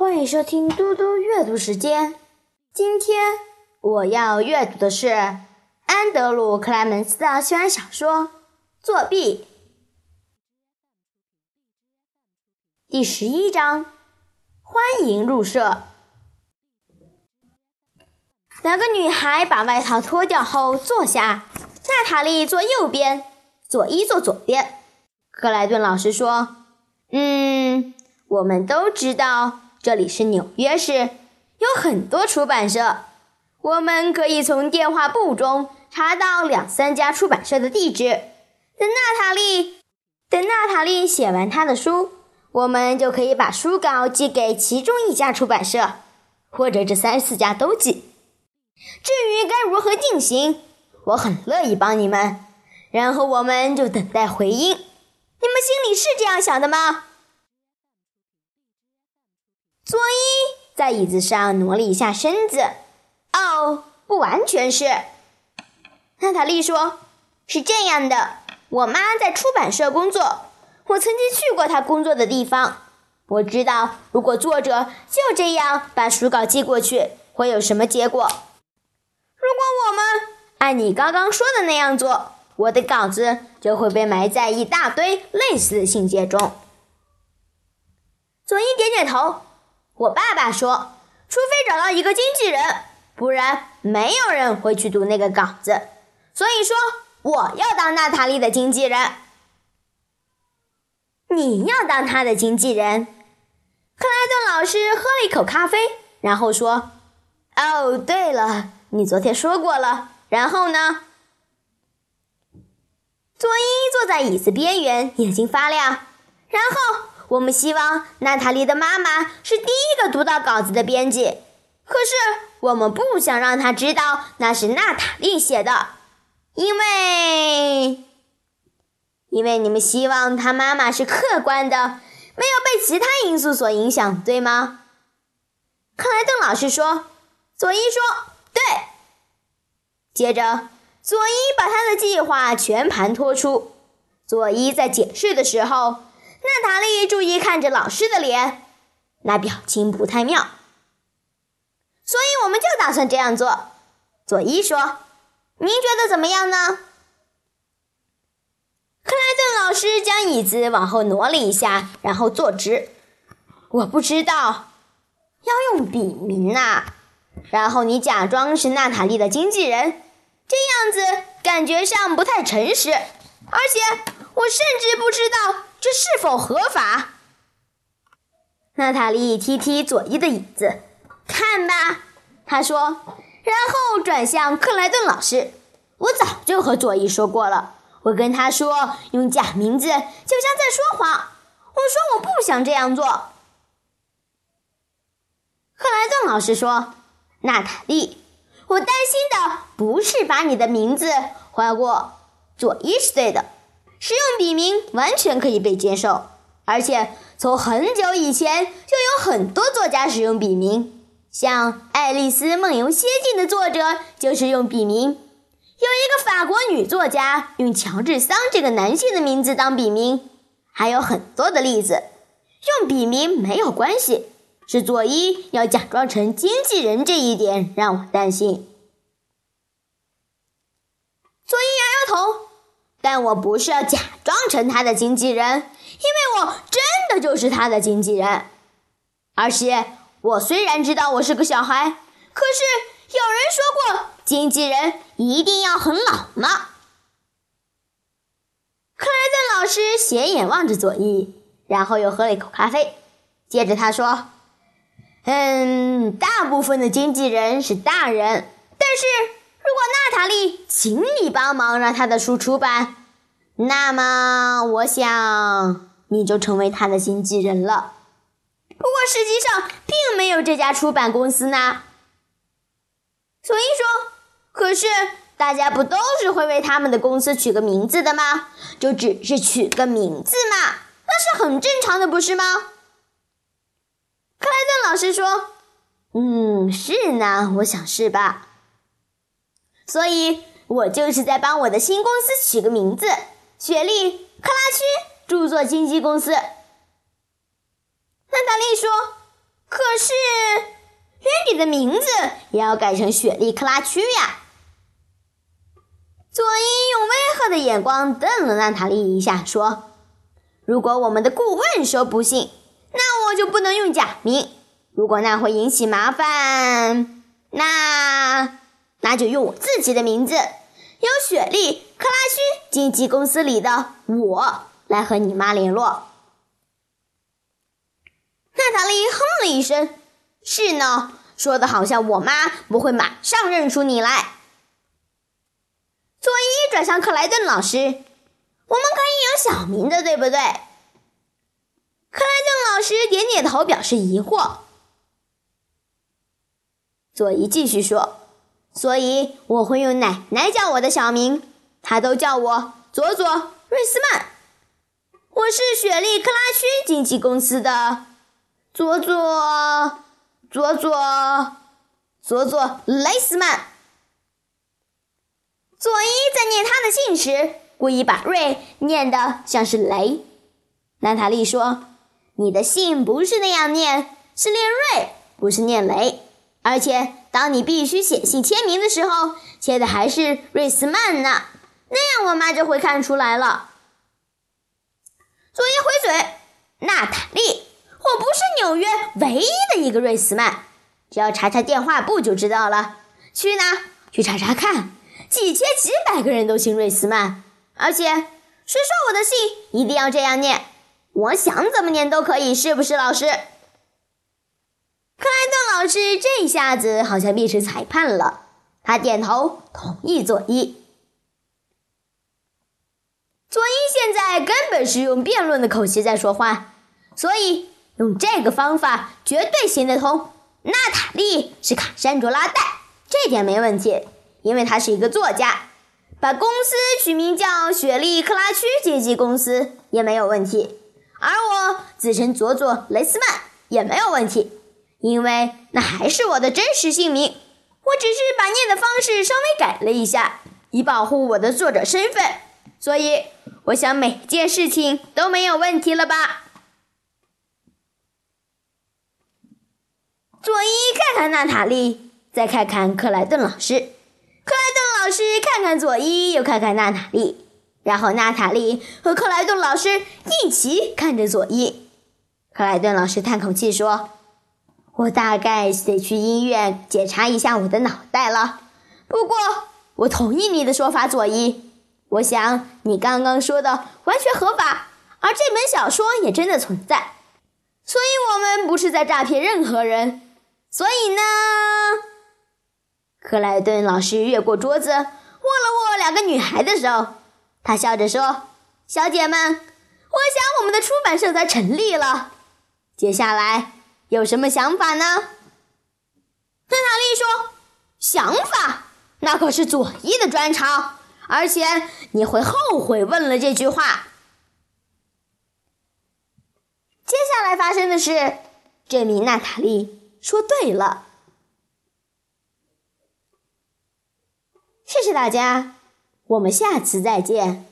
欢迎收听嘟嘟阅读时间。今天我要阅读的是安德鲁·克莱门斯的校园小说《作弊》第十一章。欢迎入社。两个女孩把外套脱掉后坐下，娜塔莉坐右边，佐伊坐左边。克莱顿老师说：“嗯，我们都知道。”这里是纽约市，有很多出版社。我们可以从电话簿中查到两三家出版社的地址。等娜塔莉，等娜塔莉写完她的书，我们就可以把书稿寄给其中一家出版社，或者这三四家都寄。至于该如何进行，我很乐意帮你们。然后我们就等待回音。你们心里是这样想的吗？佐伊在椅子上挪了一下身子。哦，不完全是。娜塔莉说：“是这样的，我妈在出版社工作，我曾经去过她工作的地方。我知道，如果作者就这样把书稿寄过去，会有什么结果。如果我们按你刚刚说的那样做，我的稿子就会被埋在一大堆类似的信件中。”佐伊点点头。我爸爸说：“除非找到一个经纪人，不然没有人会去读那个稿子。”所以说，我要当娜塔莉的经纪人。你要当他的经纪人？克莱顿老师喝了一口咖啡，然后说：“哦，对了，你昨天说过了。然后呢？”佐伊坐在椅子边缘，眼睛发亮。然后。我们希望娜塔莉的妈妈是第一个读到稿子的编辑，可是我们不想让她知道那是娜塔莉写的，因为，因为你们希望她妈妈是客观的，没有被其他因素所影响，对吗？看来邓老师说。佐伊说：“对。”接着，佐伊把他的计划全盘托出。佐伊在解释的时候。娜塔莉注意看着老师的脸，那表情不太妙。所以我们就打算这样做。佐伊说：“您觉得怎么样呢？”克莱顿老师将椅子往后挪了一下，然后坐直。我不知道，要用笔名呐。然后你假装是娜塔莉的经纪人，这样子感觉上不太诚实，而且我甚至不知道。这是否合法？娜塔莉踢踢佐伊的椅子，看吧，她说，然后转向克莱顿老师。我早就和佐伊说过了，我跟他说，用假名字就像在说谎。我说我不想这样做。克莱顿老师说：“娜塔莉，我担心的不是把你的名字换过，佐伊是对的。”使用笔名完全可以被接受，而且从很久以前就有很多作家使用笔名，像《爱丽丝梦游仙境》的作者就是用笔名，有一个法国女作家用乔治桑这个男性的名字当笔名，还有很多的例子。用笔名没有关系，是佐伊要假装成经纪人这一点让我担心。佐伊摇摇头。但我不是要假装成他的经纪人，因为我真的就是他的经纪人。而且，我虽然知道我是个小孩，可是有人说过，经纪人一定要很老吗？克莱顿老师斜眼望着佐伊，然后又喝了一口咖啡。接着他说：“嗯，大部分的经纪人是大人，但是……”如果娜塔莉请你帮忙让他的书出版，那么我想你就成为他的经纪人了。不过实际上并没有这家出版公司呢。所以说，可是大家不都是会为他们的公司取个名字的吗？就只是取个名字嘛，那是很正常的，不是吗？克莱顿老师说：“嗯，是呢，我想是吧。”所以我就是在帮我的新公司取个名字——雪莉·克拉区著作经纪公司。娜塔莉说：“可是，连你的名字也要改成雪莉·克拉区呀！佐伊用威吓的眼光瞪了娜塔莉一下，说：“如果我们的顾问说不信，那我就不能用假名。如果那会引起麻烦，那那就用我自己的名字，由雪莉·克拉区经纪公司里的我来和你妈联络。”娜塔莉哼了一声：“是呢，说的好像我妈不会马上认出你来。”佐伊转向克莱顿老师：“我们可以有小名的，对不对？”克莱顿老师点点头，表示疑惑。佐伊继续说：“所以我会用奶奶叫我的小名，她都叫我佐佐·瑞斯曼。我是雪莉·克拉区经纪公司的。”佐佐，佐佐，佐佐雷斯曼。佐伊在念他的姓时，故意把瑞念得像是雷。娜塔莉说：“你的姓不是那样念，是念瑞，不是念雷。而且，当你必须写信签名的时候，写的还是瑞斯曼呢。那样我妈就会看出来了。”佐伊回嘴：“娜塔莉。”我不是纽约唯一的一个瑞斯曼，只要查查电话簿就知道了。去哪？去查查看，几千几百个人都姓瑞斯曼。而且，谁说我的姓一定要这样念？我想怎么念都可以，是不是，老师？是这下子好像变成裁判了，他点头同意佐伊。佐伊现在根本是用辩论的口气在说话，所以。用这个方法绝对行得通。娜塔莉是卡珊卓拉戴，这点没问题，因为她是一个作家。把公司取名叫雪莉克拉区经纪公司也没有问题。而我自称佐佐雷斯曼也没有问题，因为那还是我的真实姓名。我只是把念的方式稍微改了一下，以保护我的作者身份。所以，我想每件事情都没有问题了吧。佐伊看看娜塔莉，再看看克莱顿老师。克莱顿老师看看佐伊，又看看娜塔莉，然后娜塔莉和克莱顿老师一起看着佐伊。克莱顿老师叹口气说：“我大概得去医院检查一下我的脑袋了。不过，我同意你的说法，佐伊。我想你刚刚说的完全合法，而这本小说也真的存在，所以我们不是在诈骗任何人。”所以呢，克莱顿老师越过桌子，握了握两个女孩的手，他笑着说：“小姐们，我想我们的出版社才成立了。接下来有什么想法呢？”娜塔莉说：“想法？那可是佐伊的专长，而且你会后悔问了这句话。”接下来发生的事，这名娜塔莉。说对了，谢谢大家，我们下次再见。